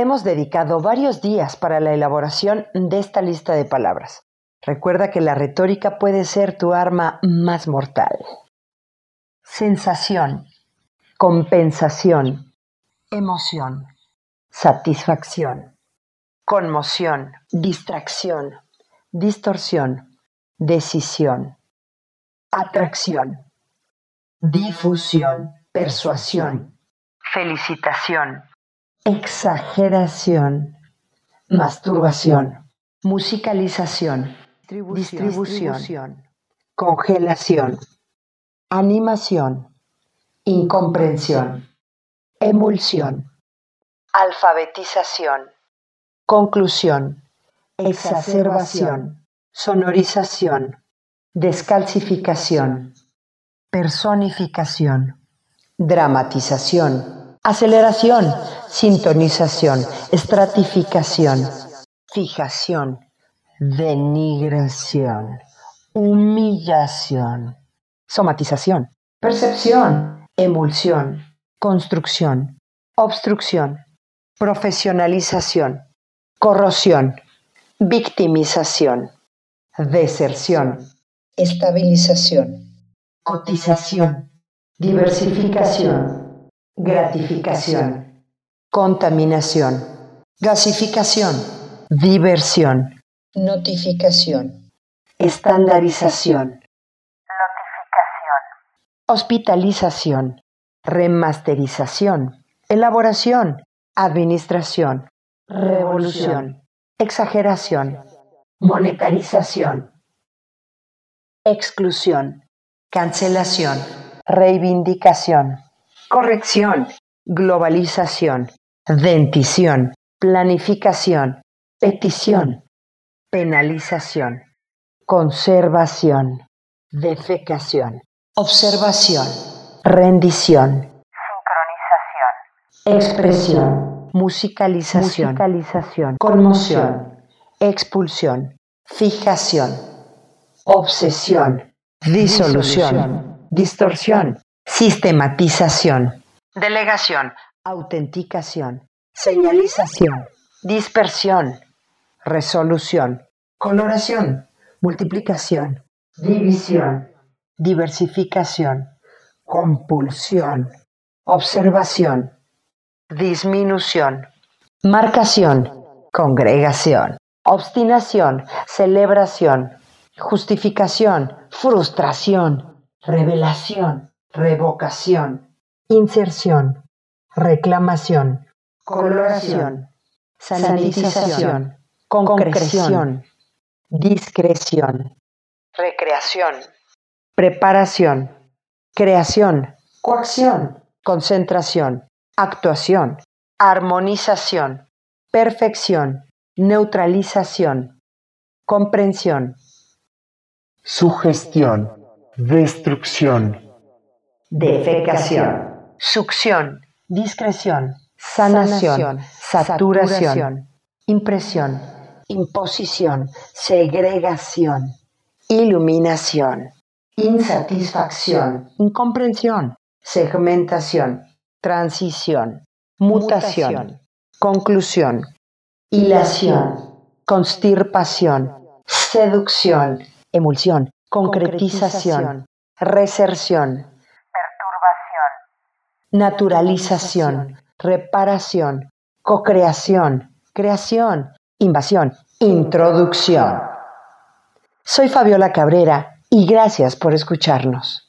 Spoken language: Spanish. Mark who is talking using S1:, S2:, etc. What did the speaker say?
S1: Hemos dedicado varios días para la elaboración de esta lista de palabras. Recuerda que la retórica puede ser tu arma más mortal. Sensación, compensación, emoción, satisfacción, conmoción, distracción, distorsión, decisión, atracción, difusión, persuasión, felicitación, exageración, masturbación, musicalización, distribución, congelación, animación, incomprensión, emulsión, alfabetización, conclusión, exacerbación, sonorización, descalcificación, personificación, dramatización, aceleración, sintonización, estratificación, fijación, denigración, humillación, somatización, percepción, emulsión, construcción, obstrucción, profesionalización, corrosión, victimización, deserción, estabilización, cotización, diversificación, gratificación, contaminación, gasificación, diversión, notificación, estandarización, notificación, hospitalización, remasterización, elaboración, administración, revolución, exageración, monetarización, exclusión, cancelación, reivindicación, corrección, globalización, dentición, planificación, petición, penalización, conservación, defecación, observación, rendición, expresión, musicalización, conmoción, expulsión, fijación, obsesión, disolución, distorsión, sistematización, delegación, autenticación, señalización, dispersión, resolución, coloración, multiplicación, división, diversificación, compulsión, observación, disminución, marcación, congregación, obstinación, celebración, justificación, frustración, revelación, revocación, inserción, reclamación, coloración, sanitización, concreción, discreción, recreación, preparación, creación, coacción, concentración, actuación, armonización, perfección, neutralización, comprensión,
S2: sugestión, destrucción,
S1: defecación, succión, discreción, sanación, saturación, impresión, imposición, segregación, iluminación, insatisfacción, incomprensión, segmentación, transición, mutación, conclusión, hilación, constirpación, seducción, emulsión, concretización, reserción, naturalización, reparación, cocreación, creación, invasión, introducción. Soy Fabiola Cabrera y gracias por escucharnos.